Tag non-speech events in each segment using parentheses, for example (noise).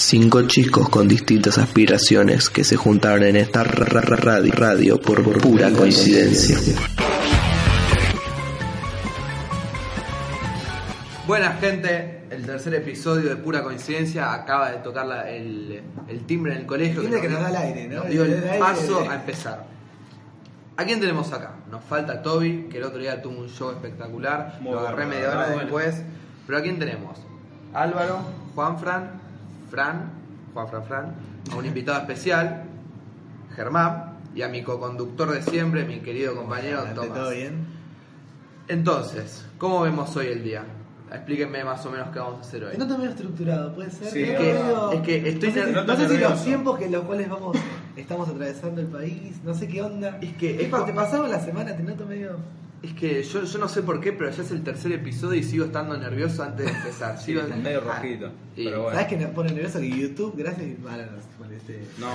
Cinco chicos con distintas aspiraciones que se juntaron en esta ra- ra- radio, radio por pura coincidencia. Buenas gente, el tercer episodio de Pura Coincidencia acaba de tocar la- el, el timbre en el colegio. timbre que nos da el aire, ¿no? Nos dio el paso a empezar. ¿A quién tenemos acá? Nos falta Toby, que el otro día tuvo un show espectacular. Muy lo agarré bueno, media hora bueno. después. Pero ¿a quién tenemos? Álvaro, Juan Fran, Juan Fran Fran, a un invitado especial, Germán, y a mi co-conductor de siempre, mi querido compañero Tomás. todo bien. Entonces, ¿cómo vemos hoy el día? Explíquenme más o menos qué vamos a hacer hoy. No está medio estructurado, puede ser. Sí, es que- medio- es que estoy no sé, si- ner- no noto sé si los tiempos que en los cuales vamos estamos atravesando el país, no sé qué onda. Es que- es es te pasaba la semana, te noto medio. Es que yo, yo no sé por qué, pero ya es el tercer episodio y sigo estando nervioso antes de empezar. Sí, Sigo medio rojito. y- Pero bueno. ¿Sabes que me pone nervioso que YouTube, gracias bueno, este No,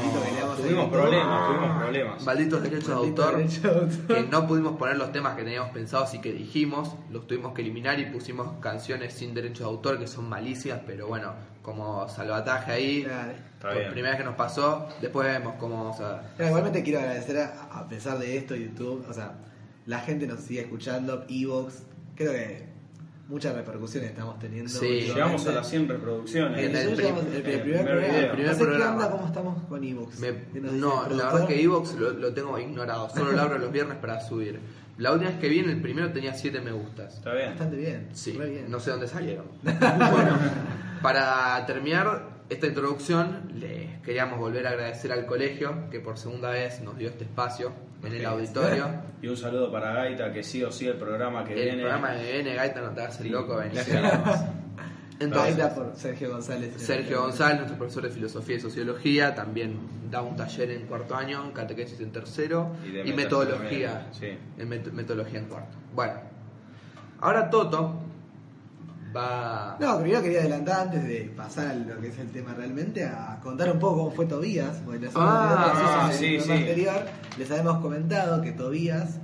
tuvimos problemas, tuvimos problemas. Malditos derechos de autor. derecho de autor. Que no pudimos poner los temas que teníamos pensados y que dijimos, los tuvimos que eliminar y pusimos canciones sin derechos de autor que son malísimas, pero bueno, como salvataje ahí, Claro. Está por bien. primera vez que nos pasó, después vemos cómo vamos a... Pero igualmente quiero agradecer a, a pesar de esto YouTube, o sea, la gente nos sigue escuchando, Evox, creo que muchas repercusiones estamos teniendo. Sí. Llegamos a las 100 reproducciones. En el el, prim- el, el primer, primer. El primer programa. onda, cómo estamos con Evox. Me- ¿Qué nos dice no, la verdad productor? que Evox lo, lo tengo ignorado, solo lo abro los viernes para subir. La última vez que vi en el primero tenía 7 me gustas. Está bien. Bastante bien. Sí, bien. no sé dónde salieron. (laughs) bueno, para terminar esta introducción, les queríamos volver a agradecer al colegio que por segunda vez nos dio este espacio en el auditorio. Y un saludo para Gaita, que sí o sí el programa que El viene. programa de viene, Gaita, no te hagas el Sí, loco, esperamos. (laughs) Entonces, está por Sergio González. Sergio González, nuestro profesor de filosofía y sociología, también da un taller en cuarto año, catequesis en tercero Y metodología, también, en met- metodología en cuarto. Bueno, ahora Toto va. No, primero quería adelantar antes de pasar a lo que es el tema realmente, a contar un poco cómo fue Tobías. Porque la semana Ah, anterior, en el sí, sí. anterior, les habíamos comentado que Tobías,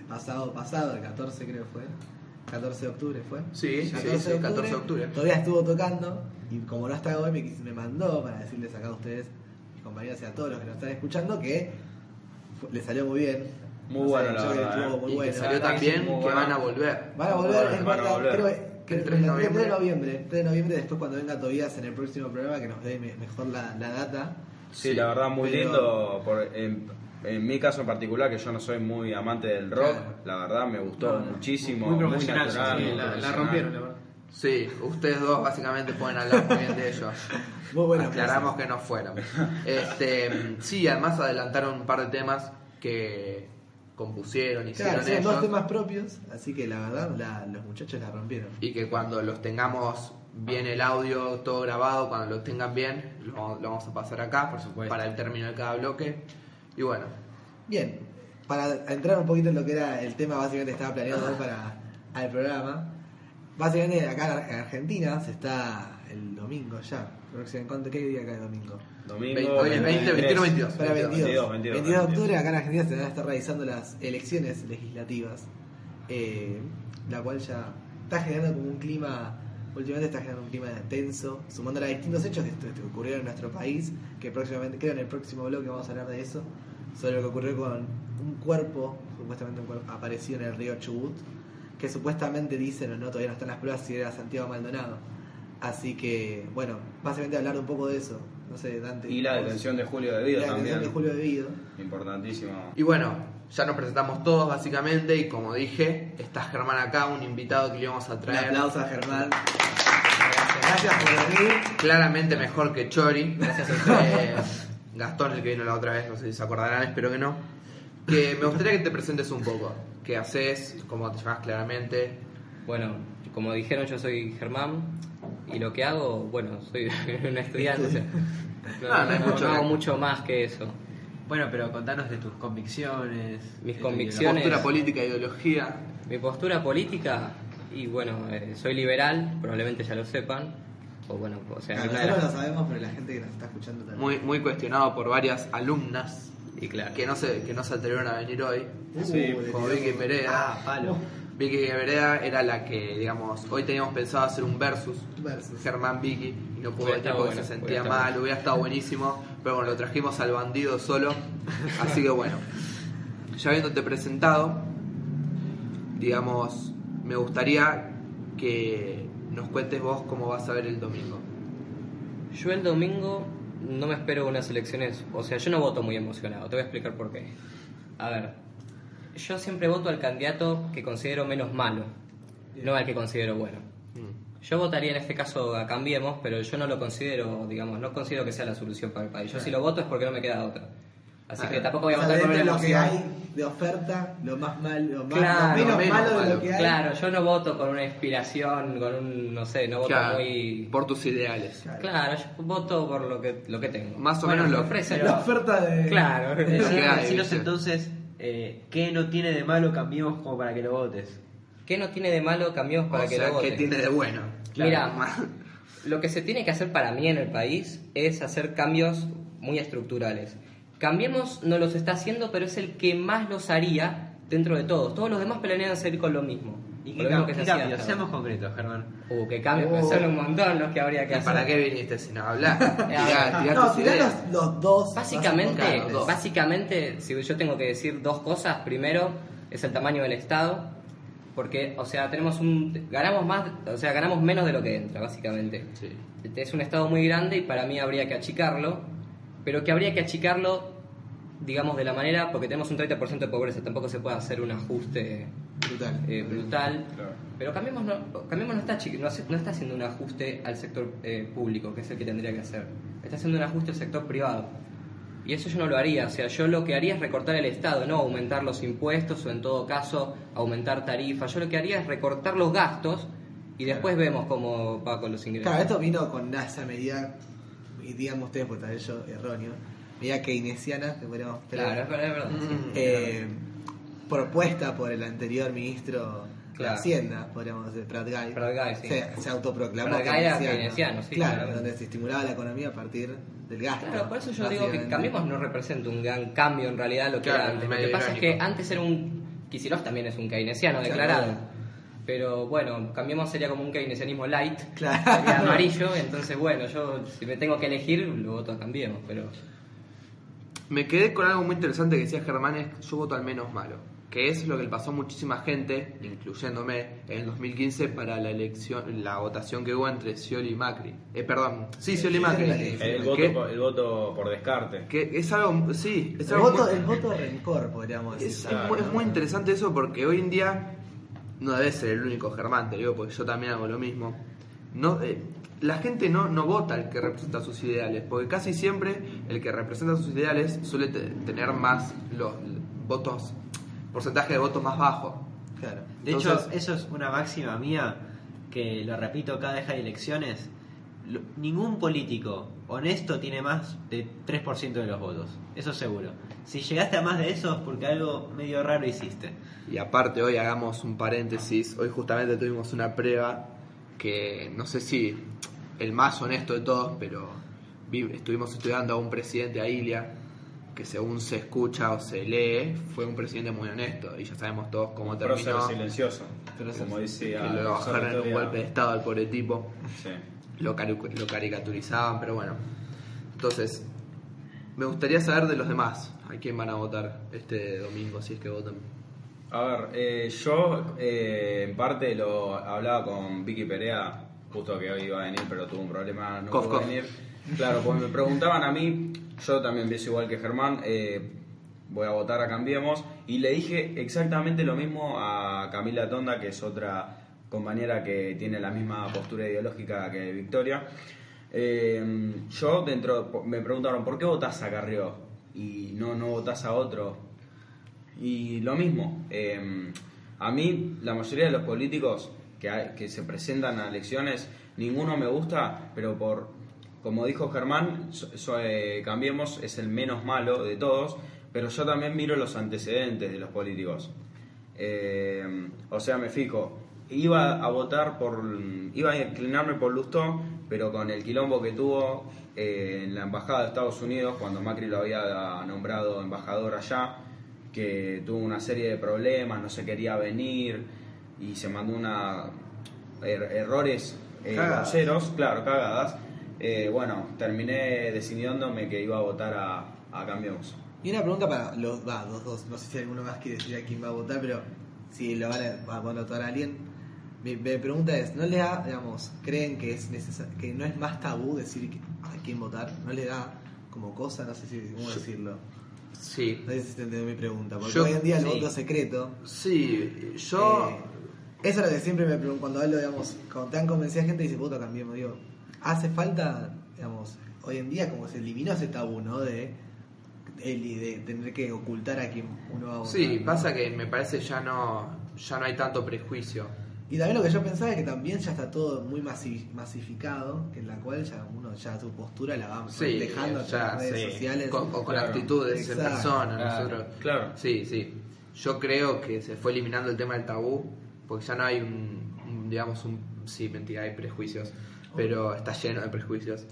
el pasado pasado, el 14 creo fue, 14 de octubre fue. Sí, sí, 14 sí, de 14 de octubre. Todavía estuvo tocando y como no está hoy me, me mandó para decirles acá a ustedes, mis compañeros y a todos los que nos están escuchando, que fue- le salió muy bien. Muy bueno, la verdad, estuvo ¿eh? muy y bueno. que salió también sí, que van a volver. Van a volver, Van a es verdad, volver. El el 3 de 3 de noviembre. noviembre. 3 de noviembre, después cuando venga Tobías en el próximo programa que nos dé me- mejor la, la data. Sí, la verdad, muy Pero- lindo. Por, en, en mi caso en particular, que yo no soy muy amante del rock, Claro. la verdad me gustó muchísimo. Muy Muy, profesional, natural. sí, muy la, rompieron, la verdad. Sí, ustedes dos básicamente pueden hablar muy bien de ellos. (laughs) Muy buena Aclaramos que no fueron. Este, sí, además adelantaron un par de temas que compusieron, hicieron Claro, son ellos. dos temas propios, así que la verdad la- los muchachos la rompieron. y que cuando los tengamos bien el audio todo grabado, cuando los tengan bien, lo, vamos- lo vamos a pasar acá, por supuesto. para el término de cada bloque. Y bueno, Bien, para entrar un poquito en lo que era el tema básicamente estaba planeado hoy para el programa. Básicamente acá en Argentina se está el domingo ya. Próximo, ¿cuánto- ¿Qué día acá el domingo? Domingo. Veinte- hoy es 20, 21, 22. Para 22, 22, 22, 22, de octubre acá en Argentina se van a estar realizando las elecciones legislativas, eh, la cual ya está generando como un clima, últimamente está generando un clima tenso, sumando a distintos hechos que, que ocurrieron en nuestro país, que próximamente, creo en el próximo bloque vamos a hablar de eso, sobre lo que ocurrió con un cuerpo, supuestamente un cuerpo apareció en el río Chubut, que supuestamente dicen, o no, todavía no están las pruebas, si era Santiago Maldonado. Así que, bueno, básicamente hablar un poco de eso. No sé, Dante. Y la detención de Julio de y Vida la detención también. de Julio Devido. Importantísimo. y bueno, ya nos presentamos todos básicamente y como dije, está Germán acá, un invitado que le vamos a Un traer. aplauso a Germán. Gracias por venir. Claramente mejor que Chori. Gracias a (laughs) ustedes. Gastón, el que vino la otra vez, no sé si se acordarán, espero que no. Que me gustaría que te presentes un poco. ¿Qué haces? ¿Cómo te llamas claramente? Bueno, como dijeron, yo soy Germán y lo que hago, bueno, soy (laughs) un estudiante, o sea, no, No, no hay no- mucho no hago mucho más que eso. Bueno, pero contanos de tus convicciones. Mis convicciones. Postura política, ideología. Mi postura política, y bueno, eh, soy liberal, probablemente ya lo sepan, o bueno, o sea, Claro, una lo sabemos, pero la gente que nos está escuchando también. Muy, muy cuestionado por varias alumnas y claro, que no se, que no se atrevieron a venir hoy. Uh, Sí, Como Vicky Perea. Ah, palo. Vicky Vereda era la que, digamos, hoy teníamos pensado hacer un versus. Versus. Germán Vicky y no pudo venir porque bueno, se sentía mal, hubiera estado buenísimo, pero bueno, lo trajimos al bandido solo, (laughs) así que bueno, ya habiéndote presentado, digamos, me gustaría que nos cuentes vos cómo vas a ver el domingo. Yo el domingo no me espero unas elecciones, o sea, yo no voto muy emocionado, te voy a explicar por qué. A ver, yo siempre voto al candidato que considero menos malo, no al que considero bueno. Yo votaría en este caso a Cambiemos, pero yo no lo considero, digamos, no considero que sea la solución para el país. Yo si lo voto es porque no me queda otra. Así que tampoco voy a votar con dentro una de lo que hay de oferta, lo más malo, lo, más, Claro, lo menos, menos malo de lo que hay. Claro, yo no voto con una inspiración, con un, no sé, no voto Claro, muy... por tus ideales. Claro, yo voto por lo que, lo que tengo. Más o Bueno, menos me lo- ofrecen. La oferta de. Claro. Hay, Decinos ¿viste? entonces eh, qué no tiene de malo cambiemos como para que lo votes. ¿Qué no tiene de malo cambiemos para o que sea, lo vote? ¿qué tiene de bueno? Mira, lo que se tiene que hacer para mí en el país es hacer cambios muy estructurales. Cambiemos no los está haciendo, pero es el que más los haría dentro de todos. Todos los demás planean seguir con lo mismo. ¿Y qué, qué cambios? hasta Seamos concretos, Germán. Uh, que cambios, Oh. son un montón los que habría que ¿Y hacer. para qué viniste si no hablar? (laughs) Tirá, tirá No, tirá los, los dos. Básicamente, dos. básicamente, si yo tengo que decir dos cosas, primero es el tamaño del Estado, porque, o sea, tenemos un, ganamos más, o sea, ganamos menos de lo que entra, básicamente. Sí. Es un Estado muy grande y para mí habría que achicarlo, pero que habría que achicarlo, digamos, de la manera, porque tenemos un 30% de pobreza, tampoco se puede hacer un ajuste Brutal. eh, brutal. Claro. Pero Cambiemos no, Cambiemos no, está, no, no está haciendo un ajuste al sector eh, público, que es el que tendría que hacer. Está haciendo un ajuste al sector privado. Y eso yo no lo haría. O sea, yo lo que haría es recortar el Estado, no aumentar los impuestos o en todo caso aumentar tarifas. Yo lo que haría es recortar los gastos y después vemos cómo va con los ingresos. Claro, esto vino con esa medida, y digamos ustedes, pues tal vez yo erróneo, medida keynesiana, que podríamos Claro, es verdad. es verdad, sí. Mm. eh, propuesta por el anterior ministro de. Hacienda, podríamos decir, Prat Guy. Prat Guy, sí. se, se autoproclamó Prat Guy era keynesiano, sí, claro, donde se estimulaba la economía a partir del gasto. Claro, por eso yo digo que. Cambiemos no representa un gran cambio en realidad lo que Claro, era antes. Lo que pasa es que antes era un. Kicillof también es un keynesiano Claro. declarado. Pero bueno, Cambiemos sería como un keynesianismo light. Claro. Sería (laughs) amarillo, entonces bueno, yo si me tengo que elegir, lo voto a Cambiemos, pero. Me quedé con algo muy interesante que decía Germán, es yo voto al menos malo. Que es lo que le pasó a muchísima gente, incluyéndome, en el 2015 para la elección, la votación que hubo entre Scioli y Macri. Eh, perdón, sí, Scioli y Macri. El, voto, por- el voto por descarte. Que es algo, sí, es El algo voto, muy- el voto rencor, podríamos decir. Es, Claro, muy, es ¿no? muy interesante eso porque hoy en día no debe ser el único Germán, te digo, porque yo también hago lo mismo. No, eh, la gente no, no vota al que representa sus ideales, porque casi siempre el que representa sus ideales suele te- tener más los votos, porcentaje de votos más bajo. Claro. De Entonces- hecho, eso es una máxima mía que lo repito cada vez que hay elecciones. Lo- ningún político honesto tiene más de 3% de los votos, eso seguro. Si llegaste a más de eso es porque algo medio raro hiciste. Y aparte hoy hagamos un paréntesis, hoy justamente tuvimos una prueba que no sé si el más honesto de todos, pero vi- estuvimos estudiando a un presidente a Ilia que según se escucha o se lee fue un presidente muy honesto y ya sabemos todos cómo Prócer terminó. silencioso. Como Que decía. lo el bajaron en un golpe de estado al pobre tipo, Sí. lo, lo caricaturizaban, pero bueno. Entonces, me gustaría saber de los demás, a quién van a votar este domingo, si es que votan. A ver, eh, yo eh, en parte lo hablaba con Vicky Perea, justo que hoy iba a venir, pero tuvo un problema, no Cof, pudo cof. venir. Claro, pues me preguntaban a mí, yo también pienso igual que Germán, eh, voy a votar a Cambiemos, y le dije exactamente lo mismo a Camila Tonda, que es otra compañera que tiene la misma postura ideológica que Victoria. Eh, yo dentro, me preguntaron, ¿por qué votás a Carrió? Y no, no votás a otro. Y lo mismo, eh, a mí la mayoría de los políticos que, que se presentan a elecciones, ninguno me gusta, pero por, como dijo Germán, so- so- eh, Cambiemos es el menos malo de todos, pero yo también miro los antecedentes de los políticos. Eh, o sea, me fijo, iba a votar por, iba a inclinarme por Lustó, pero con el quilombo que tuvo eh, en la embajada de Estados Unidos, cuando Macri lo había nombrado embajador allá, que tuvo una serie de problemas, no se quería venir, y se mandó una er- errores eh, groseros, claro, cagadas. Eh, bueno, terminé decidiéndome que iba a votar a, a Cambiemos. Y una pregunta para los, va, los dos, no sé si alguno más quiere decir a quién va a votar, pero si lo van a, van a votar a alguien. Mi, mi pregunta es, ¿no les da, digamos, creen que es necesa- que no es más tabú decir que- a quién votar? ¿No les da como cosa, no sé si, cómo decirlo? Sí. No sé si se entendió mi pregunta, porque Yo- hoy en día el sí. voto secreto... Sí, yo. eh, eso es lo que siempre me pregunto cuando hablo, digamos, cuando te han convencido a gente y dice, puta, cambiemos, digo, hace falta, digamos, hoy en día como se eliminó ese tabú, ¿no? De, el- de tener que ocultar a quien uno va a votar. Sí, ¿no? pasa que me parece ya no, ya no hay tanto prejuicio. Y también lo que yo pensaba es que también ya está todo muy masi- masificado, que en la cual ya uno ya su postura la va Sí, dejando en ya, las redes sí. sociales. Con, o con Claro. actitudes en persona. Claro. Nosotros. Claro. Sí, sí. Yo creo que se fue eliminando el tema del tabú, porque ya no hay un, un, digamos, un... Sí, mentira, hay prejuicios, pero está lleno de prejuicios.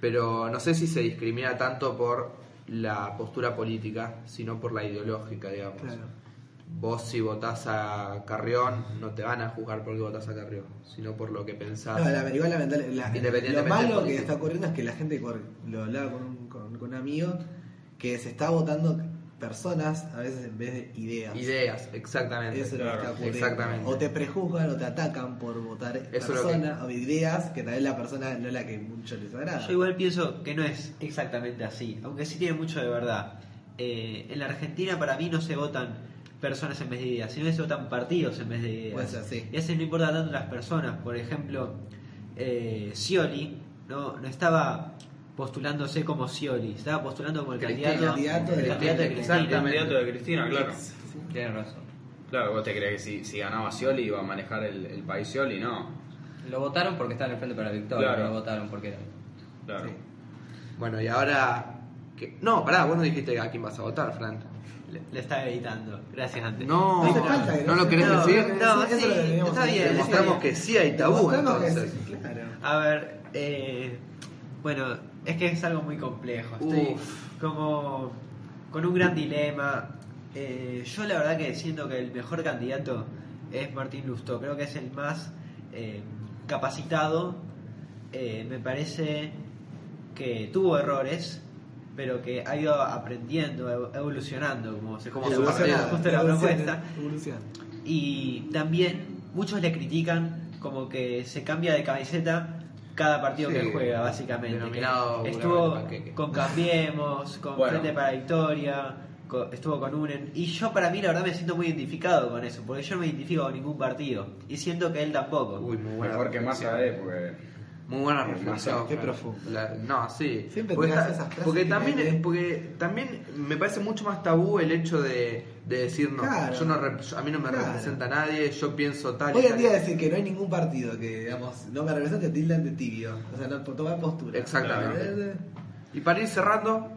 Pero no sé si se discrimina tanto por la postura política, sino por la ideológica, digamos. Claro. Vos si votás a Carrión, no te van a juzgar porque votás a Carrión, sino por lo que pensás. No, la, igual lamentable, la- Independientemente lo malo que está ocurriendo es que la gente, lo hablaba con un, con, con un amigo, que se está votando personas a veces en vez de ideas. Ideas, exactamente. Eso es lo que Claro, está ocurriendo. exactamente. O te prejuzgan o te atacan por votar Eso es lo personas o ideas que tal vez la persona no es la que mucho les agrada. Yo igual pienso que no es exactamente así, aunque sí tiene mucho de verdad. Eh, en la Argentina para mí no se votan personas en vez de ideas, sino que se votan partidos en vez de ideas. Puede ser, sí. Y a veces no importa tanto las personas. Por ejemplo, eh, Scioli no, no estaba postulándose como Scioli, estaba postulando como el Cristina, candidato, candidato el de- candidato de Cristina. Exactamente. Candidato de Cristina, claro. Tienes razón. Claro, vos te crees que si, si ganaba Scioli iba a manejar el, el país Scioli, no. Lo votaron porque estaban en frente para la victoria, Claro. lo votaron porque... Claro. Sí. Bueno, y ahora. que- No, pará, vos no dijiste a quién vas a votar, Fran. Le, le estaba editando. Gracias, antes. No, No falta que ¿no no lo querés no, decir? no, sí, que está que bien. Demostramos que sí hay tabú, que entonces. sí, claro. A ver, eh, bueno, es que es algo muy complejo. Estoy Uf. como con un gran dilema. Eh, yo la verdad que siento que el mejor candidato es Martín Lustó. Creo que es el más eh, capacitado. Eh, me parece que tuvo errores, pero que ha ido aprendiendo, ev- evolucionando, como se como justo la propuesta. Y también muchos le critican como que se cambia de camiseta cada partido Sí, que juega, básicamente. Que estuvo con Cambiemos, con Bueno. Frente para Victoria, co- estuvo con UNEN. Y yo para mí la verdad me siento muy identificado con eso, porque yo no me identifico con ningún partido. Y siento que él tampoco. Uy, muy buena. Mejor que más reflexión. sabe porque. Muy buena Qué reflexión. qué Fran. profundo. La- no, sí. Siempre porque, esas frases porque que también, porque también me parece mucho más tabú el hecho de, de decir no, Claro. yo no a mí no me Claro. representa a nadie, yo pienso tal Hoy en día decir que no hay ningún partido que, digamos, no me represente tildan de tibio. O sea, no tomar postura. Exactamente. Y para ir cerrando,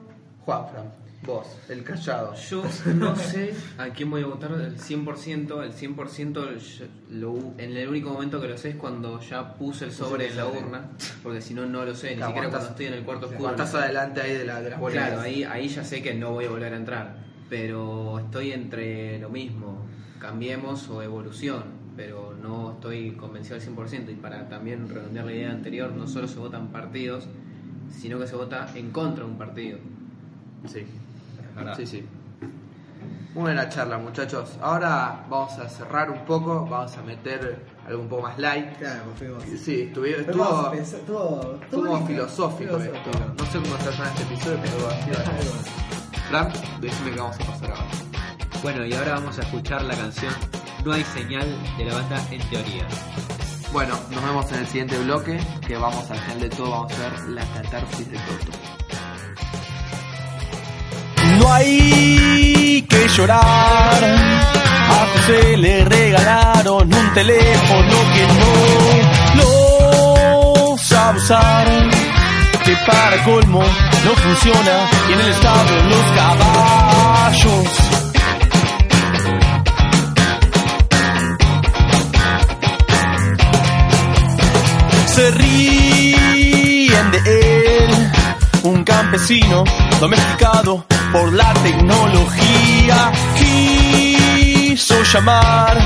Juanfran, vos, el callado. Yo no sé a quién voy a votar el 100%. El 100% yo lo- en el único momento que lo sé es cuando ya puse el sobre en la urna. Porque si no, no lo sé. Ni Claro, siquiera cuando estás- estoy en el cuarto oscuro. Estás adelante ahí de, la, de las bolitas. Claro, ahí, ahí ya sé que no voy a volver a entrar. Pero estoy entre lo mismo, cambiemos o evolución. Pero no estoy convencido al 100%. Y para también redondear la idea anterior, no solo se votan partidos, sino que se vota en contra de un partido. Sí. Verdad. Sí, sí. Muy buena charla, muchachos. Ahora vamos a cerrar un poco, vamos a meter algo un poco más light. Claro, fuimos. Sí, a estuvo, pensar- estuvo, estuvo estuvo bonito. filosófico esto. No sé cómo se llama este episodio, pero ha sido Algo así. Fran, decime qué vamos a pasar ahora. Bueno, y ahora vamos a escuchar la canción No hay señal de la banda En Teoría. Bueno, nos vemos en el siguiente bloque, que vamos al final de todo, vamos a ver la catarsis de Toto. No hay que llorar. A José le regalaron un teléfono que no lo sabe. Que para colmo no funciona y en el establo los caballos. Se ríen de él, un campesino domesticado por la tecnología. Quiso llamar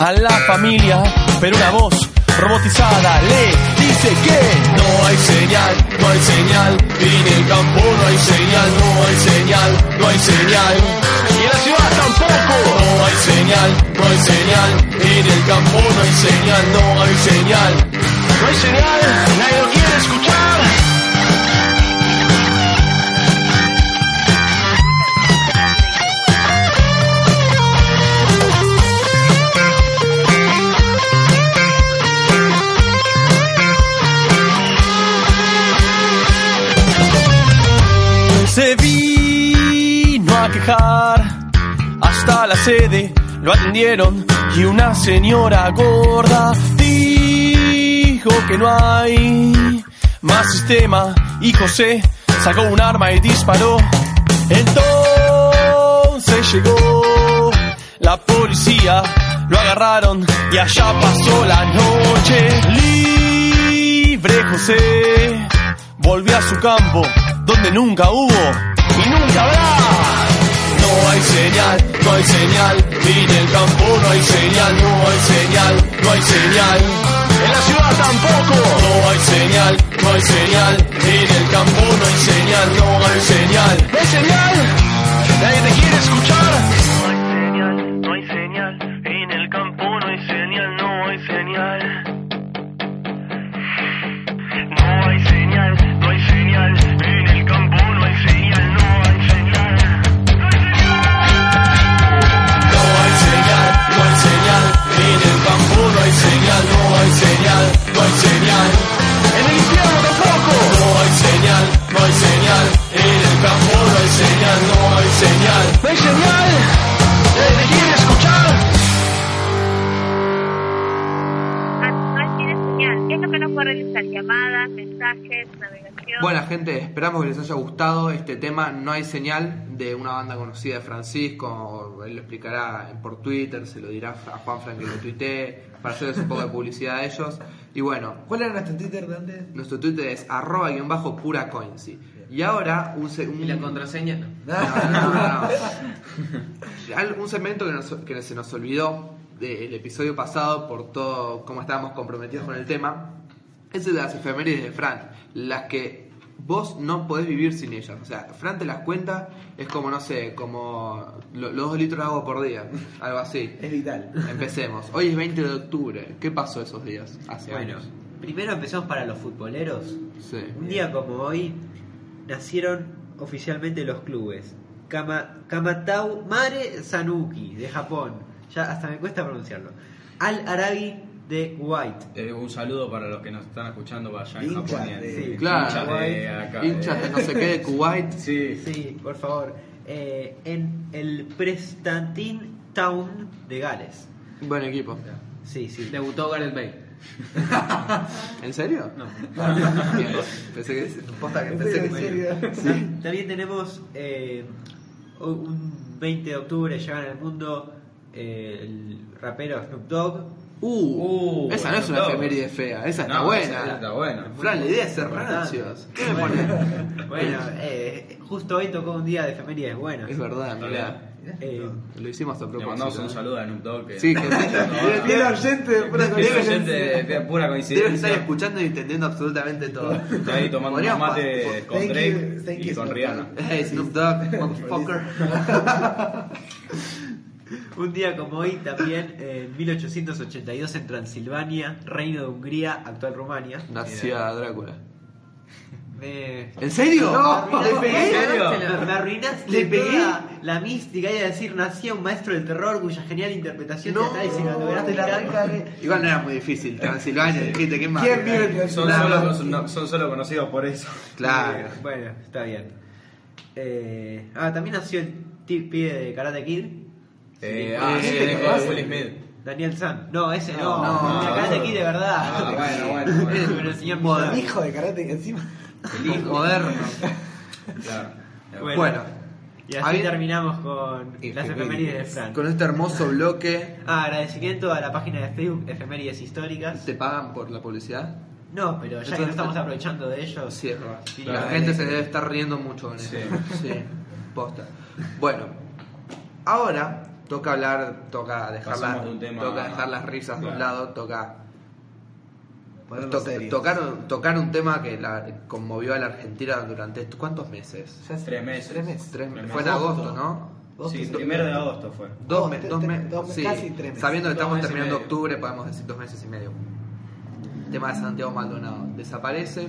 a la familia, pero una voz robotizada le dice que no hay señal, no hay señal, en el campo no hay señal, no hay señal, no hay señal, y en la ciudad tampoco, no hay señal, no hay señal, en el campo no hay señal, no hay señal, no hay señal, lo atendieron y una señora gorda dijo que no hay más sistema. Y José sacó un arma y disparó. Entonces llegó la policía lo agarraron y allá pasó la noche. Libre José volvió a su campo donde nunca hubo y nunca habrá. No hay señal, no hay señal, en el campo no hay señal, no hay señal, no hay señal. En la ciudad tampoco, no hay señal, no hay señal, en el campo no hay señal, no hay señal. No hay señal, nadie te quiere escuchar. Esperamos que les haya gustado este tema. No hay señal de una banda conocida de Francisco. Él lo explicará por Twitter, se lo dirá a Juan Frank que lo tuitee, para hacerles un poco de publicidad a ellos. Y bueno, ¿Cuál era nuestro Twitter de antes? nuestro Twitter es arroba guion bajo pura coincy. Y ahora un, se- un- ¿Y la contraseña? No, no, no. Al- Un segmento que, nos- que se nos olvidó del episodio pasado por todo cómo estábamos comprometidos con el tema es el de las efemérides de Fran, las que vos no podés vivir sin ellas. O sea, Fran te las cuenta, es como, no sé, como lo- los dos litros de agua por día, (laughs) algo así. Es vital. Empecemos. Hoy es 20 de octubre. ¿Qué pasó esos días? Hace Bueno, años. primero empezamos para los futboleros. Sí. Un día como hoy nacieron oficialmente los clubes. Kama- Kamatau Mare Sanuki de Japón. Ya hasta me cuesta pronunciarlo. Al Arabi de Kuwait. Eh, un saludo para los que nos están escuchando allá en Japón. y en- de- Sí, Claro. hinchas de acá, Hinchas de eh. no sé qué de (laughs) Kuwait. Sí. Sí, por favor. Eh, en el Prestantin Town de Gales. Buen equipo. Sí, sí. Debutó Gareth Bale. (laughs) ¿En serio? No. Bien, (laughs) pensé que posta que pensé que ¿En sí. También tenemos eh, un 20 de octubre llega en el mundo eh, el rapero Snoop Dogg. Uh, Uh, esa no es una efeméride fea, esa está No, buena. esa está buena. Fran, la idea es ser rancios. ¿Qué me pone? (laughs) Bueno, eh, justo hoy tocó un día de efemérides buenas. Es verdad, mirá. Eh, Lo hicimos a Le propósito. mandamos un ¿eh? saludo a Snoop Dogg. Que Sí, que (laughs) era oyente de pura coincidencia. oyente de, pura Deben estar coincidencia. escuchando y entendiendo absolutamente todo. Está ahí tomando pa- mates con Thank you, Drake y con Rihanna. (laughs) Hey, Snoop Dogg, motherfucker. Un día como hoy también, en 1882 en Transilvania, Reino de Hungría, actual Rumania. Nacía Drácula. Me, ¿En serio? No, ¿Le pegué? ¿En serio? me, arruinaste ¿Le pegué? la mística y a decir, nacía un maestro del terror cuya genial interpretación No, teatral y cinematográfica. Igual no era muy difícil. Transilvania, dijiste, ¿qué más? ¿Quién vive en Son solo, no, son solo conocidos por eso. Claro. Eh, bueno, está bien. Eh, ah, también nació el pibe de Karate Kid, Eh, ah, sí, sí, ¿qué el hijo de Will Smith. Daniel San. No, ese no. No, el de no. Karate Kid de verdad. Ah, bueno, (laughs) bueno, bueno. Pero el señor Moderno. Miyagi. Hijo de karate que encima. El hijo moderno. (laughs) Claro. Bueno. Bueno, Y así terminamos con las efemérides de Frank. con este hermoso bloque, Ah, agradecimiento a la página de Facebook Efemérides Históricas. ¿te pagan por la publicidad? No, pero ya que no estamos aprovechando de ellos. Sí. Sí, la gente se debe estar riendo mucho con eso. Sí. (laughs) Sí, posta. Bueno, ahora toca hablar, toca dejar, las- de un tema toca a- dejar las risas de un Claro. lado, toca to- tocar, tocar un tema que la, conmovió a la Argentina durante ¿cuántos meses? Ya hace- Tres meses. Tres meses. Tres Tres meses. Fue en Agosto. agosto, ¿no? Sí, primero de agosto fue. Dos, Dos, me- tres- dos me- dos- sí. casi tres meses. Sabiendo que Dos estamos meses terminando octubre, podemos decir dos meses y medio. Tema de Santiago Maldonado. Desaparece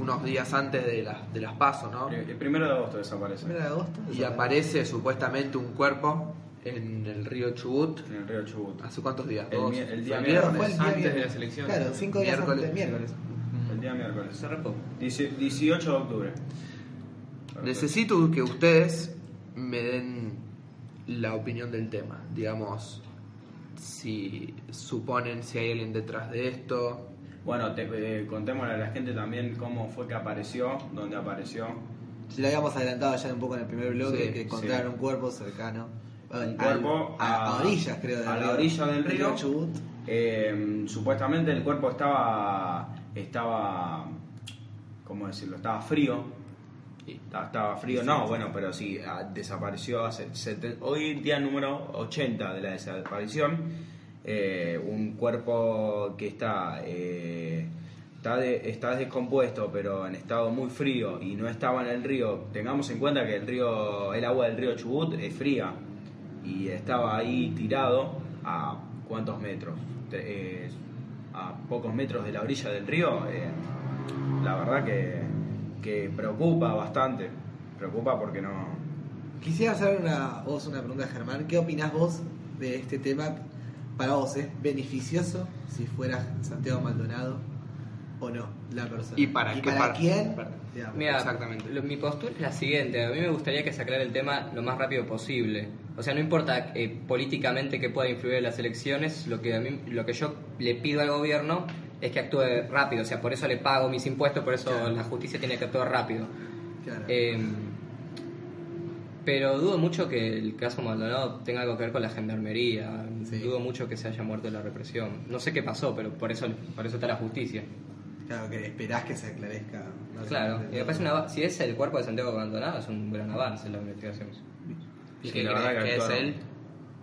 unos días antes de, las de las pasos, ¿no? El primero de agosto desaparece. Primero de agosto. Y aparece supuestamente un cuerpo en el río Chubut. En el río Chubut. ¿Hace cuántos días? El mi- el día día Antes de viernes. las elecciones. Claro, cinco días Miércoles. antes, miércoles. El día miércoles. Se. Dieci- 18 de octubre. Necesito que ustedes me den la opinión del tema. Digamos, si suponen si hay alguien detrás de esto. Bueno, te, eh, contémosle a la gente también cómo fue que apareció, dónde apareció. Si lo habíamos adelantado ya un poco en el primer bloque, Sí, que sí. encontraron un cuerpo cercano. Cuerpo a, a a- orillas, creo. del a la orilla del río. Eh, supuestamente el cuerpo estaba, estaba, ¿cómo decirlo? Estaba frío. Estaba, estaba frío, no, bueno, pero sí, ah, desapareció hace, hoy día número 80 de la desaparición. Eh, un cuerpo que está, eh, está, de- está descompuesto, pero en estado muy frío y no estaba en el río. Tengamos en cuenta que el río, el agua del río Chubut es fría y estaba ahí tirado a cuántos metros, Te- eh, a pocos metros de la orilla del río. eh, la verdad que, que preocupa bastante, preocupa porque no. Quisiera hacer una, vos una pregunta, Germán. ¿Qué opinás vos de este tema? Para vos, ¿es beneficioso si fuera Santiago Maldonado o no la persona? ¿Y para qué par- quién? para- Digamos. Mira, Exactamente. lo- mi postura es la siguiente. A mí me gustaría que se aclare el tema lo más rápido posible. O sea, no importa eh, políticamente que pueda influir en las elecciones, lo que, a mí, lo que yo le pido al gobierno es que actúe rápido. O sea, por eso le pago mis impuestos, por eso Claro. la justicia tiene que actuar rápido. Claro. Eh, pero dudo mucho que el caso Maldonado tenga algo que ver con la gendarmería. Sí. Dudo mucho que se haya muerto en la represión. No sé qué pasó, pero por eso, por eso está la justicia. Claro, que esperás que se aclarezca. ¿no? Claro, y me parece una si es el cuerpo de Santiago abandonado, es un gran avance en la investigación. ¿Y Sí, qué crees que que es él?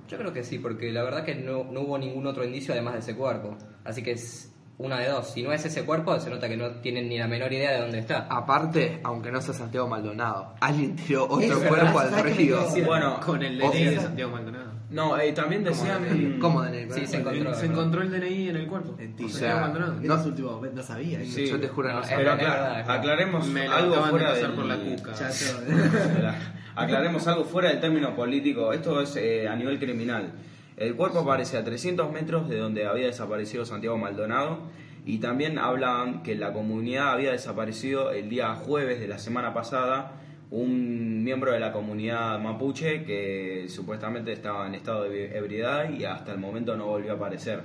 Yo creo que sí, porque la verdad que no, no hubo ningún otro indicio además de ese cuerpo. Así que es una de dos. Si no es ese cuerpo, se nota que no tienen ni la menor idea de dónde está. Aparte, aunque no sea Santiago Maldonado, alguien tiró otro cuerpo al ¿sabes río. Bueno, Con el o- DNI de Santiago Maldonado. No, eh, también decían. ¿Cómo DNI? Sí, se encontró. Se encontró el DNI en el cuerpo. Mentira. de O sea, Santiago Maldonado. En No. los últimos momentos no sabía. Sí. Yo te juro que no, No, sé. Pero acla- aclaremos Me lo algo de fuera pasar del- por la cuca. Chato. (laughs) (laughs) Aclaremos algo fuera del término político. Esto es eh, a nivel criminal. El cuerpo aparece a 300 metros de donde había desaparecido Santiago Maldonado y también hablan que la comunidad había desaparecido el día jueves de la semana pasada un miembro de la comunidad mapuche que supuestamente estaba en estado de ebriedad y hasta el momento no volvió a aparecer.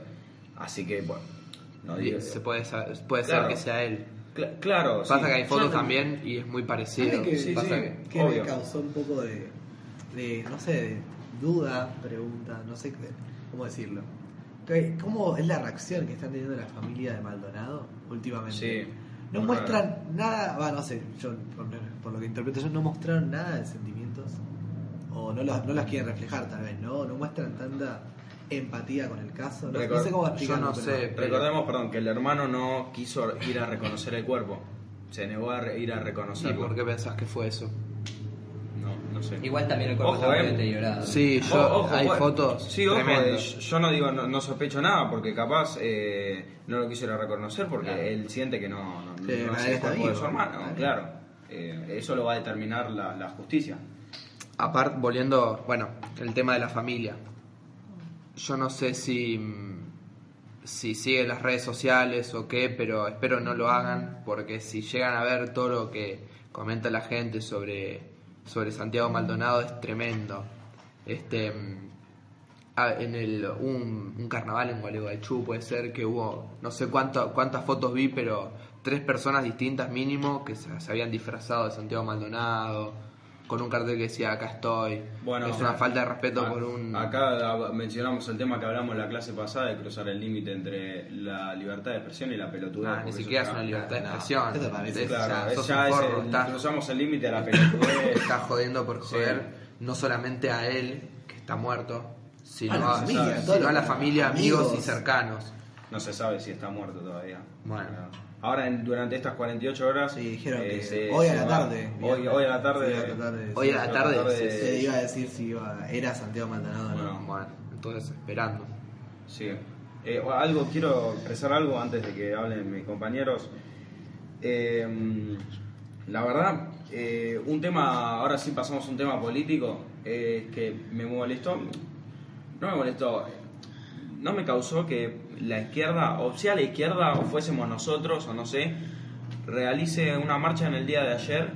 Así que, bueno, no digo- Se puede, sa- puede Claro. ser que sea él. Cla- claro, Pasa sí. que hay fotos también y es muy parecido. ¿Sabes que, Sí, Pasa sí. que- que obvio. me causó un poco de, de, no sé, de duda, pregunta, no sé cómo decirlo. ¿Cómo es la reacción que están teniendo la familia de Maldonado últimamente? Sí, No muestran nada, va, no sé, yo por, lo que interpreto yo, no mostraron nada de sentimientos. O no los, no las quieren reflejar tal vez, ¿no? No muestran tanta empatía con el caso. No, sé cómo yo no pero- sé. Recordemos, perdón, que el hermano no quiso ir a reconocer el cuerpo. Se negó a re- ir a ¿Y reconocerlo. por qué pensás que fue eso? No, no sé. Igual también el cuerpo Ojo, está eh. muy deteriorado. Sí, yo, O- ojo, hay bueno, fotos. Sí, ojo, eh, yo no digo, no, no sospecho nada, porque capaz eh, no lo quisiera reconocer porque Claro. él siente que no, no, Sí, no es el cuerpo de su hermano, claro. claro. Eh, eso lo va a determinar la, justicia. Aparte, volviendo, bueno, el tema de la familia. Yo no sé si, si sigue las redes sociales o qué, pero espero no lo hagan, porque si llegan a ver todo lo que comenta la gente sobre, sobre Santiago Maldonado es tremendo. Este, en el, un, carnaval en Gualeguaychú puede ser que hubo, no sé cuántas fotos vi, pero tres personas distintas mínimo que se, se habían disfrazado de Santiago Maldonado, con un cartel que decía acá estoy. Bueno, es una falta de respeto a- por un... Acá mencionamos el tema que hablamos en la clase pasada de cruzar el límite entre la libertad de expresión y la pelotudez. Ah, ni siquiera es una libertad de expresión. Es- Claro, sos un el- estás- cruzamos el límite a la (laughs) pelotudez. está jodiendo por Sí. joder no solamente a él, que está muerto, sino, A la a, familia, sino a la familia, amigos, y cercanos. No se sabe si está muerto todavía. Bueno. Ahora, en- durante estas 48 horas. Sí, dijeron eh, que se- hoy a se la va- tarde. Hoy, hoy a la tarde. Hoy a la tarde. Hoy a la tarde, Se iba a decir si iba, era Santiago Maldonado o no. Bueno, Bueno, entonces esperando. Sí. Eh, algo, quiero expresar algo antes de que hablen mis compañeros. Eh, la verdad, eh, un tema, ahora sí pasamos a un tema político, eh, que me molestó, no me molestó, no me causó que la izquierda, o sea la izquierda, o fuésemos nosotros, o no sé, realice una marcha en el día de ayer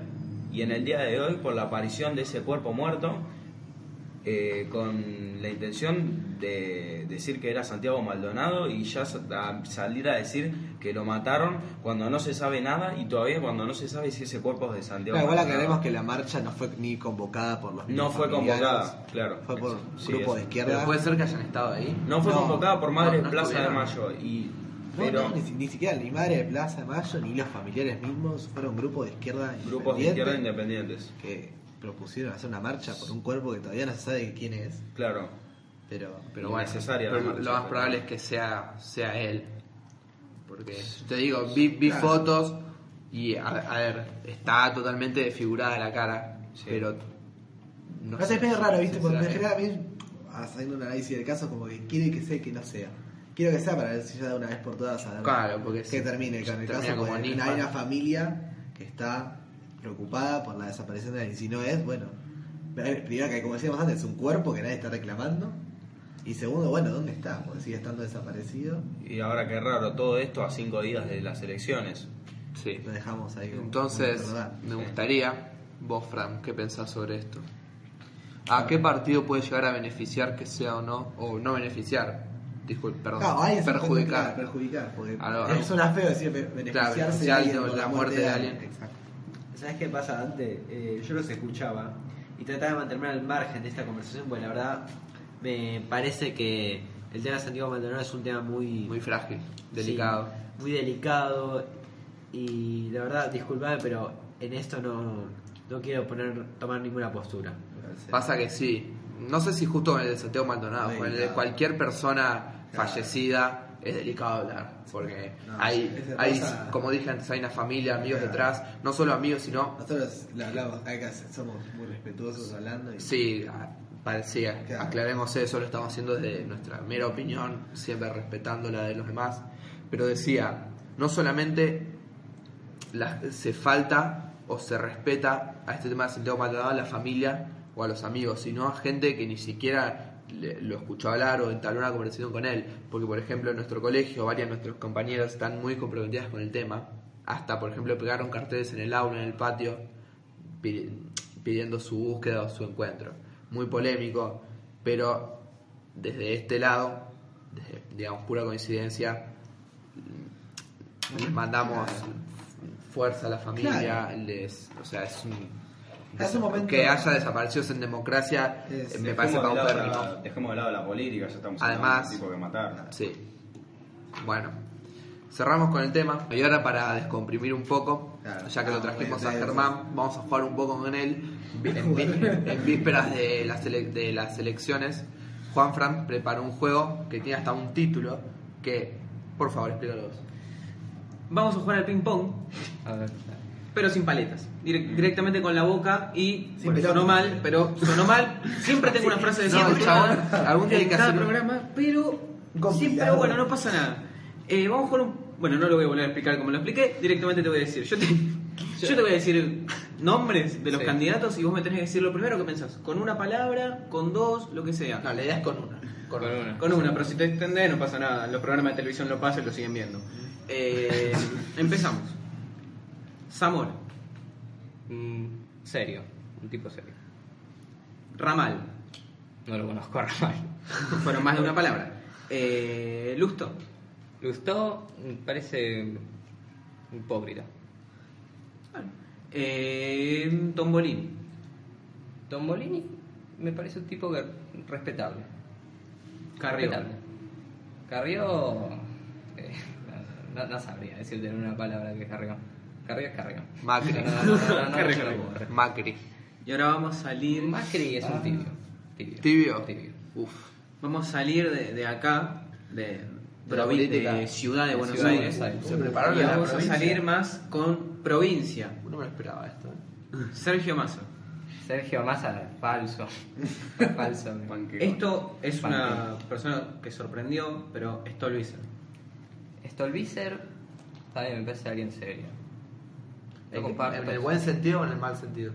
y en el día de hoy por la aparición de ese cuerpo muerto eh, con la intención de decir que era Santiago Maldonado y ya salir a decir que lo mataron cuando no se sabe nada y todavía cuando no se sabe si ese cuerpo es de Santiago Claro, igual Maldonado. aclaremos que la marcha no fue ni convocada por los No fue convocada, claro. Fue por Sí, grupo eso. de izquierda. Pero puede ser que hayan estado ahí. No fue No, convocada por Madre no, no Plaza de. Mayo y No, pero no, ni, si- ni siquiera ni Madre de Plaza de Mayo ni los familiares mismos fueron un grupo de izquierda grupos de independiente izquierda independientes. que propusieron hacer una marcha por un cuerpo que todavía no se sabe quién es. Claro. Pero Pero bueno, pero lo más pero- probable es que sea, sea él. Porque, te digo, vi, vi Claro. fotos y, a, a ver, está totalmente desfigurada la cara, Sí. pero... No sé es medio raro, ¿viste? Porque él. general a mí, haciendo un análisis del caso, como que quiere que sea que no sea. Quiero que sea para ver si ya de una vez por todas a ver Claro, porque que si termine con el termina caso. como hay una familia que está preocupada por la desaparición de. Y si no es, bueno, primero que como decíamos antes, es un cuerpo que nadie está reclamando. Y segundo, bueno, ¿dónde está? Porque sigue estando desaparecido. Y ahora qué raro todo esto a cinco días de las elecciones. Sí. Lo dejamos ahí. como- Entonces, como me gustaría, vos, Fran, ¿qué pensás sobre esto? ¿A qué partido puede llegar a beneficiar que sea o no? O no beneficiar, disculpe, perdón, ahí perjudicar. claro, perjudicar, porque A lo- feo decir be- beneficiarse Claro, de alguien alguien- la muerte de alguien. Exacto. ¿Sabes qué pasa antes? Eh, yo los escuchaba y trataba de mantenerme al margen de esta conversación, porque la verdad me parece que el tema de Santiago Maldonado es un tema muy, Muy frágil, delicado. sí, muy delicado y la verdad, disculpame, pero en esto no, no quiero poner tomar ninguna postura. Pasa que sí. No sé si justo con el de Santiago Maldonado, Muy con el de cualquier persona fallecida es delicado hablar. Porque No, hay, hay cosa- como dije antes, hay una familia, amigos Claro. detrás. No solo amigos, sino. Nosotros le hablamos, hay que hacer- somos muy respetuosos hablando. Y, Sí, parecía. Claro. Aclaremos eso, lo estamos haciendo desde nuestra mera opinión, siempre respetando la de los demás. Pero decía, no solamente la- se falta o se respeta a este tema de Santiago Maldonado a la familia o a los amigos, sino a gente que ni siquiera lo escuchó hablar o entabló una conversación con él. Porque, por ejemplo, en nuestro colegio, varias de nuestros compañeros están muy comprometidas con el tema. Hasta, por ejemplo, pegaron carteles en el aula, en el patio, pi- pidiendo su búsqueda o su encuentro. Muy polémico, pero desde este lado, desde, digamos, pura coincidencia, les mandamos fuerza a la familia, Claro. les, o sea, es un... Es un momento- que haya desaparecidos en democracia Es- eh, me Dejemos parece de lado paupérrimo. la- Dejemos de lado la política, ya estamos Además- hablando de un tipo que matar. Sí. Bueno, cerramos con el tema. Y ahora para descomprimir un poco, Claro. ya que lo Ah, trajimos a Germán, vamos a jugar un poco con él. (laughs) En, vísperas de las, ele- de las elecciones, Juan Fran preparó un juego que tiene hasta un título que, por favor, explícalo vos. Vamos a jugar al ping pong, A ver. Pero sin paletas. Direc- directamente con la boca y Sin sonó mal, pero sonó mal. Siempre tengo una frase de No, siempre. chabón, algún día hay en que cada hacer programa, pero sí, pero bueno, no pasa nada. Eh, vamos jugar un bueno, no lo voy a volver a explicar como lo expliqué, directamente te voy a decir. Yo te, (laughs) yo te voy a decir nombres de los Sí. candidatos y vos me tenés que decir lo primero que pensás. Con una palabra, con dos, lo que sea. No, la idea es con una. Con, Con una. una. Con una, pero si te extendés no pasa nada. Los programas de televisión lo pasan y lo siguen viendo. Eh, (laughs) empezamos. Zamora, Mm, serio, un tipo serio. Ramal. No lo conozco a (laughs) Ramal. Fueron más de una palabra. Eh, Lusto, Lustó mm, parece hipócrita. eh, Tombolini, Tombolini me parece un tipo respetable. Carrió, Respetable. Carrió. eh, no, no sabría decirte en una palabra que es Carrió. Carrió es Carrió. Macri. No, no, no, no. Macri. y ahora vamos a salir. Macri es un tibio. Tibio. ¿Tibio? Tibio. Uf. Vamos a salir de, de acá, de, De la provi- política. de ciudad de Buenos Ciudad de Aires, Buenos Aires. Se prepararon y vamos a salir más con provincia. No me lo esperaba esto. ¿eh? Sergio Massa. Sergio Massa, falso. (laughs) falso. Esto es una persona que sorprendió, pero Stolbizer. Stolbizer también me parece alguien serio. ¿En, el buen sentido o en el mal sentido?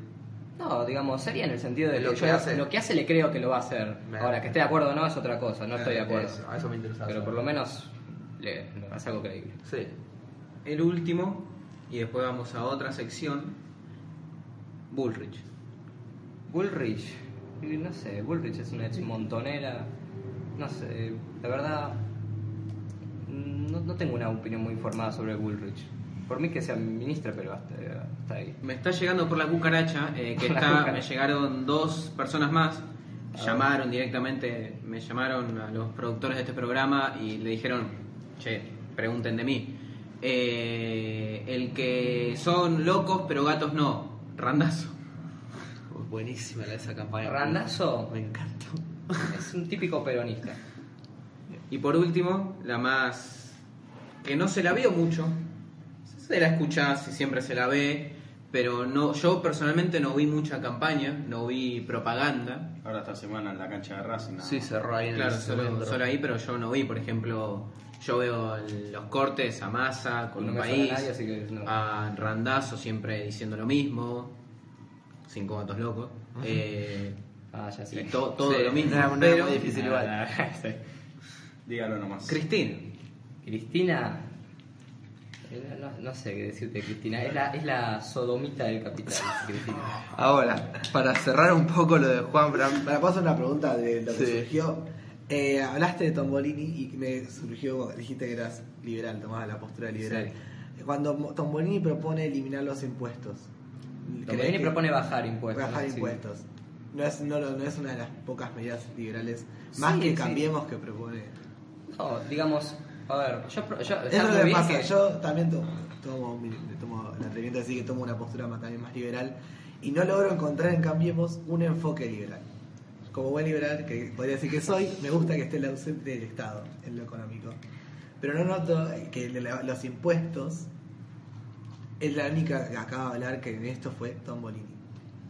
No, digamos, sería en el sentido de Lo que hace. lo que hace le creo que lo va a hacer. Me- Ahora, que esté de acuerdo o no es otra cosa, no estoy de acuerdo. Eso, a eso me interesa. Pero por lo menos le, es algo creíble. Sí. El último, y después vamos a otra sección, Bullrich. Bullrich, no sé, Bullrich es una ex montonera, no sé, la verdad, no, no tengo una opinión muy informada sobre Bullrich. Por mí que sea ministra, pero hasta, hasta ahí. Me está llegando por la cucaracha, eh, (laughs) que La está, cucaracha. me llegaron dos personas más, Ah. llamaron directamente, me llamaron a los productores de este programa y le dijeron, che, pregunten de mí. Eh, el que son locos pero gatos no, Randazo. Buenísima la- esa campaña. Randazo Me encantó. es un típico peronista. Y por último, la más que no se la vio mucho, se la escucha, si siempre se la ve, pero no, yo personalmente no vi mucha campaña, no vi propaganda. Ahora esta semana en la cancha de Racing. Sí, cerró ahí en Claro, el solo, solo ahí, pero yo no vi, por ejemplo, yo veo el- los cortes a Massa con No un país, a nadie, así que no. a Randazo siempre diciendo lo mismo, cinco gatos locos, eh, Ah, ya y to- todo Sí, lo mismo. no pero muy difícil igual. (laughs) Sí. Dígalo nomás. Cristina, Cristina. Eh, No, no sé qué decirte, Cristina. Es la, es la sodomita del capital, (laughs) Cristina. Ahora, para cerrar un poco lo de Juan Fran. Para pasar una pregunta de lo que Sí. surgió. Eh, hablaste de Tombolini y me surgió, dijiste que eras liberal, tomabas la postura liberal. Cuando Mo- Tombolini propone eliminar los impuestos. ¿crees Tombolini propone bajar impuestos. bajar ¿no? Sí. impuestos. No es, no, no es una de las pocas medidas liberales, más Sí, que sí. cambiemos que propone. No, digamos, a ver, yo, yo Eso está es lo muy que bien pasa. que- Yo también tomo, tomo, el atrevimiento de decir que tomo una postura más, también más liberal y no logro encontrar en Cambiemos un enfoque liberal. Como buen liberal, que podría decir que soy, me gusta que esté el ausente del Estado en lo económico. Pero no noto que los impuestos es la única que acaba de hablar que en esto fue Tombolini.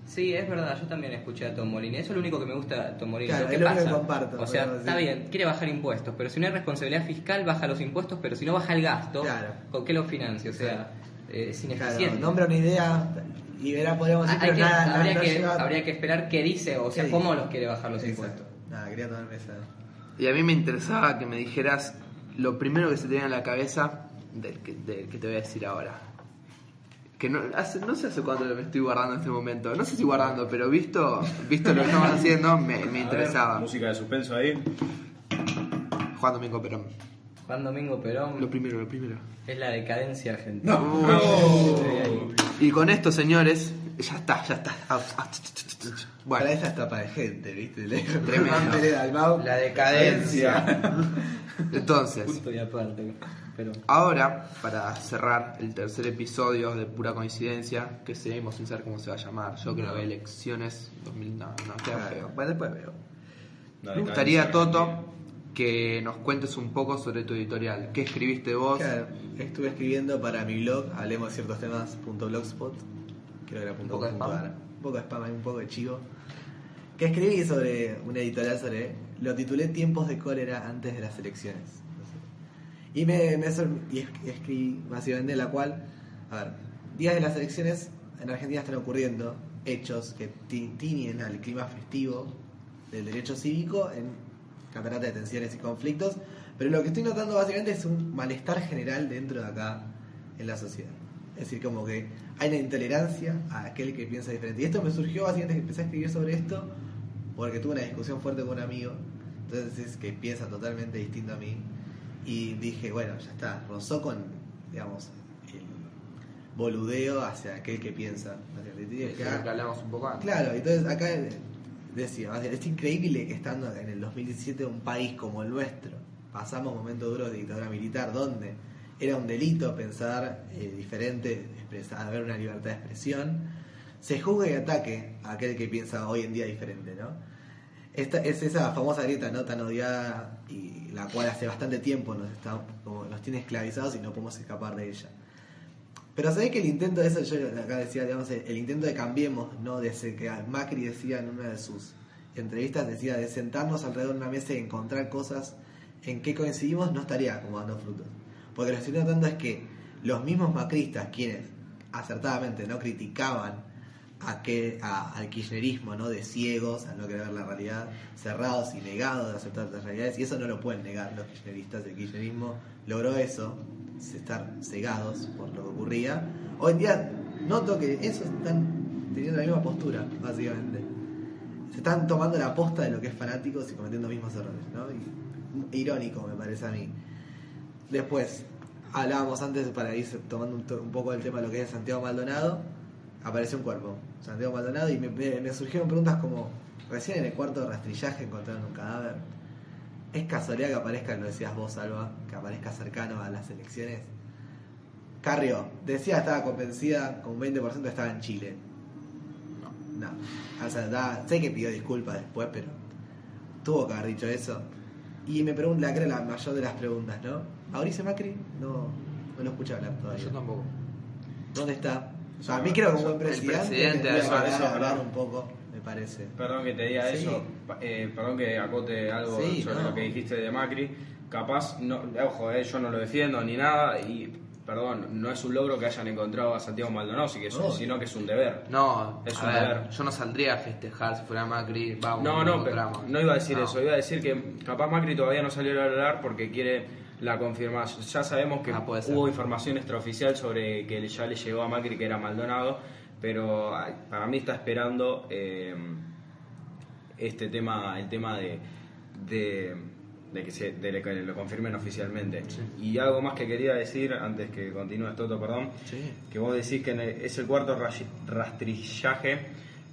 Sí, es verdad, yo también escuché a Tomolini. Eso es lo único que me gusta de Tomolini. Claro, ¿Qué pasa? que comparto, o sea, pero está sí. bien, quiere bajar impuestos, pero si no hay responsabilidad fiscal, baja los impuestos, pero si no baja el gasto, Claro. ¿con qué lo financia? O sea, eh, es Claro, ineficiente. nombra una idea liberal, podríamos Ah, decir, pero que- nada, habría, no que, habría que esperar qué dice, o sea, Sí. cómo los quiere bajar los Exacto. impuestos. Nada, quería tomarme esa. Y a mí me interesaba que me dijeras lo primero que se te viene a la cabeza del que, del que te voy a decir ahora. Que no, hace, no sé hace cuánto me estoy guardando en este momento. No sé si guardando, pero visto, visto lo que estamos haciendo, me, me ver, interesaba. música de suspenso ahí. Juan Domingo Perón. Juan Domingo Perón Lo primero, lo primero. es la decadencia argentina. Y con esto, señores, ya está, ya está. Ch. Para Bueno, esa etapa de gente, ¿viste? Tremendo. La decadencia. Entonces, Punto y aparte. Pero ahora, para cerrar el tercer episodio de Pura Coincidencia, que seguimos sin saber cómo se va a llamar, yo creo que elecciones 2000, no, no, queda Claro. feo. Bueno, después veo. La Me gustaría, argentina. Toto, que nos cuentes un poco sobre tu editorial. ¿Qué escribiste vos? Claro, estuve escribiendo para mi blog, hablemos de ciertos temas, punto blogspot, creo que era punto ¿Un poco de spam? ar. Un poco de spam, hay un poco de chivo. Que escribí sobre una editorial sobre, lo titulé Tiempos de cólera antes de las elecciones. Y me, me y es- y escribí básicamente la cual, a ver, días de las elecciones en Argentina están ocurriendo hechos que ti- tiñen al clima festivo del derecho cívico en catarata de tensiones y conflictos, pero lo que estoy notando básicamente es un malestar general dentro de acá en la sociedad. Es decir, como que hay una intolerancia a aquel que piensa diferente. Y esto me surgió básicamente que empecé a escribir sobre esto porque tuve una discusión fuerte con un amigo, entonces que piensa totalmente distinto a mí. Y dije, bueno, ya está, rozó con, digamos, el boludeo hacia aquel que piensa. hacia el que- Es lo que hablamos un poco antes. Claro, entonces acá decía, es increíble que estando en el 2017 un país como el nuestro, pasamos momentos duros de dictadura militar, donde era un delito pensar eh, diferente, expresar, haber una libertad de expresión, se juzga y ataque a aquel que piensa hoy en día diferente, ¿no? Esta, es esa famosa grieta no tan odiada y la cual hace bastante tiempo nos, está, como nos tiene esclavizados y no podemos escapar de ella. Pero sabéis que el intento de eso, yo acá decía, digamos, el, intento de cambiemos, ¿no? De ese que Macri decía en una de sus entrevistas, decía de sentarnos alrededor de una mesa y encontrar cosas en que coincidimos no estaría como dando frutos. Porque lo que estoy notando es que los mismos macristas, quienes acertadamente no criticaban a que, a- al kirchnerismo, ¿no? De ciegos, al no querer ver la realidad, cerrados y negados de aceptar las realidades, y eso no lo pueden negar los kirchneristas. El kirchnerismo logró eso, estar cegados por lo que ocurría. Hoy en día noto que eso están teniendo la misma postura, básicamente. Se están tomando la posta de lo que es fanáticos y cometiendo los mismos errores, ¿no? Irónico, me parece a mí. Después, hablábamos antes para ir tomando un, un poco el tema de lo que es Santiago Maldonado. Apareció un cuerpo, Santiago Maldonado, y me, me- me surgieron preguntas como: recién en el cuarto de rastrillaje encontraron un cadáver. ¿Es casualidad que aparezca, lo decías vos, Alba, que aparezca cercano a las elecciones? Carrio, decía estaba convencida, con un 20% estaba en Chile. No. O sea, sé que pidió disculpas después, pero tuvo que haber dicho eso. Y me pregunta, creo la mayor de las preguntas, ¿no? Mauricio Macri no, no lo escuché hablar todavía. Yo tampoco. ¿Dónde está? O sea, a mí creo que un buen El presidente, presidente, eso, hablar, eso, hablar perdón. un poco, me parece. Perdón que te diga Sí. eso, eh, perdón que acote algo Sí, sobre no. lo que dijiste de Macri. Capaz, no, ojo, eh, yo no lo defiendo ni nada y, perdón, no es un logro que hayan encontrado a Santiago Maldonado, sí que es un- No. sino que es un deber. No, Es a un ver, deber. yo no saldría a festejar si fuera Macri. Vamos, No, no, pero no iba a decir No. eso, iba a decir que capaz Macri todavía no salió a hablar porque quiere la confirmación. Ya sabemos que Ah, hubo información extraoficial sobre que ya le llegó a Macri que era Maldonado, pero para mí está esperando eh, este tema, el tema de, de, de que, se, de que lo confirmen oficialmente. Y algo más que quería decir antes que continúe Toto, perdón, que vos decís que en el- es el cuarto rastrillaje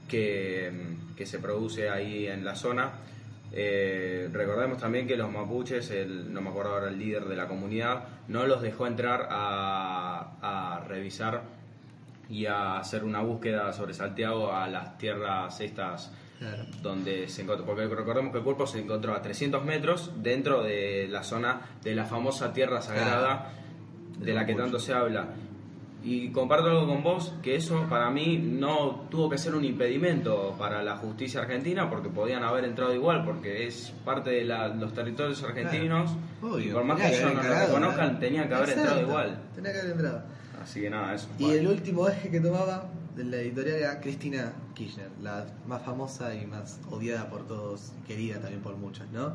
que, que se produce ahí en la zona. Eh, recordemos también que los mapuches, el, no me acuerdo ahora el líder de la comunidad, no los dejó entrar a, a revisar y a hacer una búsqueda sobre Santiago a las tierras estas Claro. donde se encontró, porque recordemos que el cuerpo se encontró a 300 metros dentro de la zona de la famosa tierra sagrada de la que tanto se habla. Y comparto algo con vos, que eso para mí no tuvo que ser un impedimento para la justicia argentina, porque podían haber entrado igual, porque es parte de la- los territorios argentinos, Obvio, y por más que ellos no lo reconozcan, ¿no? tenían que haber Exacto, entrado igual. Tenía que haber entrado. Así que nada, eso. Y el último eje que tomaba de la editorial era Cristina Kirchner, la más famosa y más odiada por todos, querida también por muchos, ¿no?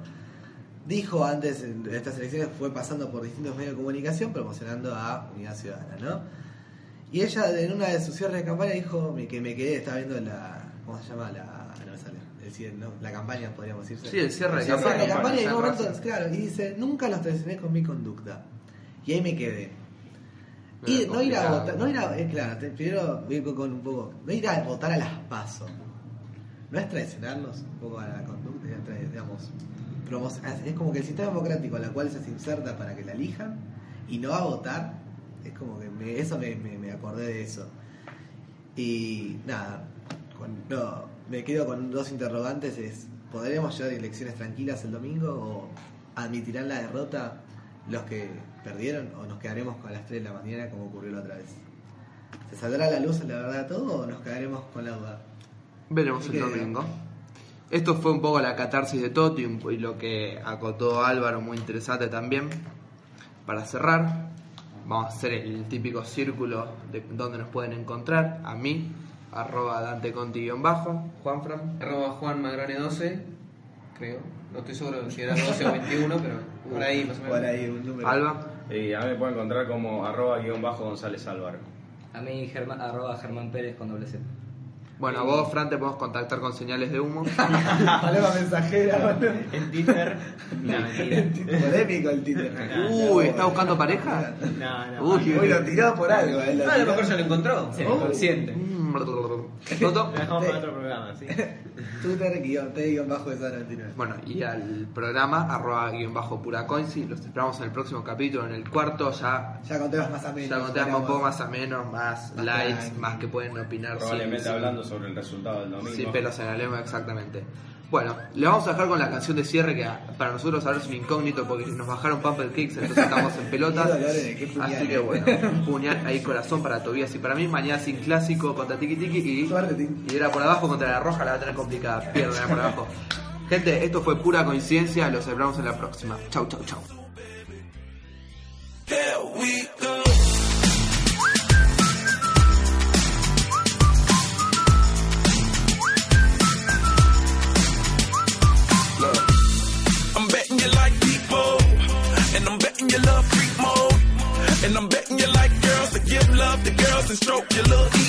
Dijo antes de estas elecciones, fue pasando por distintos medios de comunicación promocionando a Unidad Ciudadana, ¿no? Y ella en una de sus cierres de campaña dijo que me quedé, estaba viendo la. ¿Cómo se llama? La. No me sale. el ¿no? La campaña, podríamos decirse. Sí, el cierre de El cierre campaña. de campaña y en un momento, claro, y dice, nunca los traicioné con mi conducta. Y ahí me quedé. Y no ir a votar, no ir a, eh, claro, te- primero voy con- un poco, no ir a votar a las pasos. No es traicionarnos un poco a la conducta, digamos, es como que el sistema democrático a la cual se inserta para que la elijan y no a votar, es como que me- eso me, me- me acordé de eso. Y nada, no, me quedo con dos interrogantes, es, ¿podremos llevar elecciones tranquilas el domingo o admitirán la derrota los que perdieron o nos quedaremos con las 3 de la mañana como ocurrió la otra vez? ¿Se saldrá a la luz la verdad todo o nos quedaremos con la duda? Veremos el domingo. Esto fue un poco la catarsis de po- y lo que acotó Álvaro, muy interesante también. Para cerrar, vamos a hacer el típico círculo de donde nos pueden encontrar. A mí, arroba Dante Conti-bajo, Juanfran. Arroba Juan Magrone 12, creo. No estoy seguro si era 12 o 21, pero por ahí más o menos. Por ahí un número. Alba. Y a mí me pueden encontrar como arroba guion bajo González Álvaro. A mí, Germán, arroba Germán Pérez con doble Z. Bueno, a vos, Fran, te podemos contactar con señales de humo. (laughs) Paloma mensajera. En Twitter. No, mentira. Polémico el título. Uy, ¿está buscando pareja? No, no. Uy, Uy, lo tiró por algo. eh, lo Ah, a lo mejor se lo encontró. Sí. Consciente. Mm, Toto. Dejamos (laughs) para otro programa, ¿sí? (laughs) Twitter guion T guion bajo de 99. Bueno, y al programa, arroba guion bajo pura coinci. Los esperamos en el próximo capítulo, en el cuarto, ya, Ya con temas más a menos. ya con temas un poco más amenos, más Más tranqui. más que pueden opinar. Probablemente sin- hablando sobre el resultado del domingo. Sin pelos en la lengua, exactamente. Bueno, le vamos a dejar con la canción de cierre que para nosotros ahora es un incógnito porque nos bajaron Pumper Kicks, entonces estamos en pelotas. Eh. Así que bueno, un puñal ahí corazón para Tobías y para mí. Mañana sin clásico contra Tiki Tiki y, y era por abajo contra la roja, la va a tener complicada. Pierden era por abajo. Gente, esto fue pura coincidencia, los celebramos en la próxima. Chau, chau, chau. And I'm betting you like girls to give love to girls and stroke your little.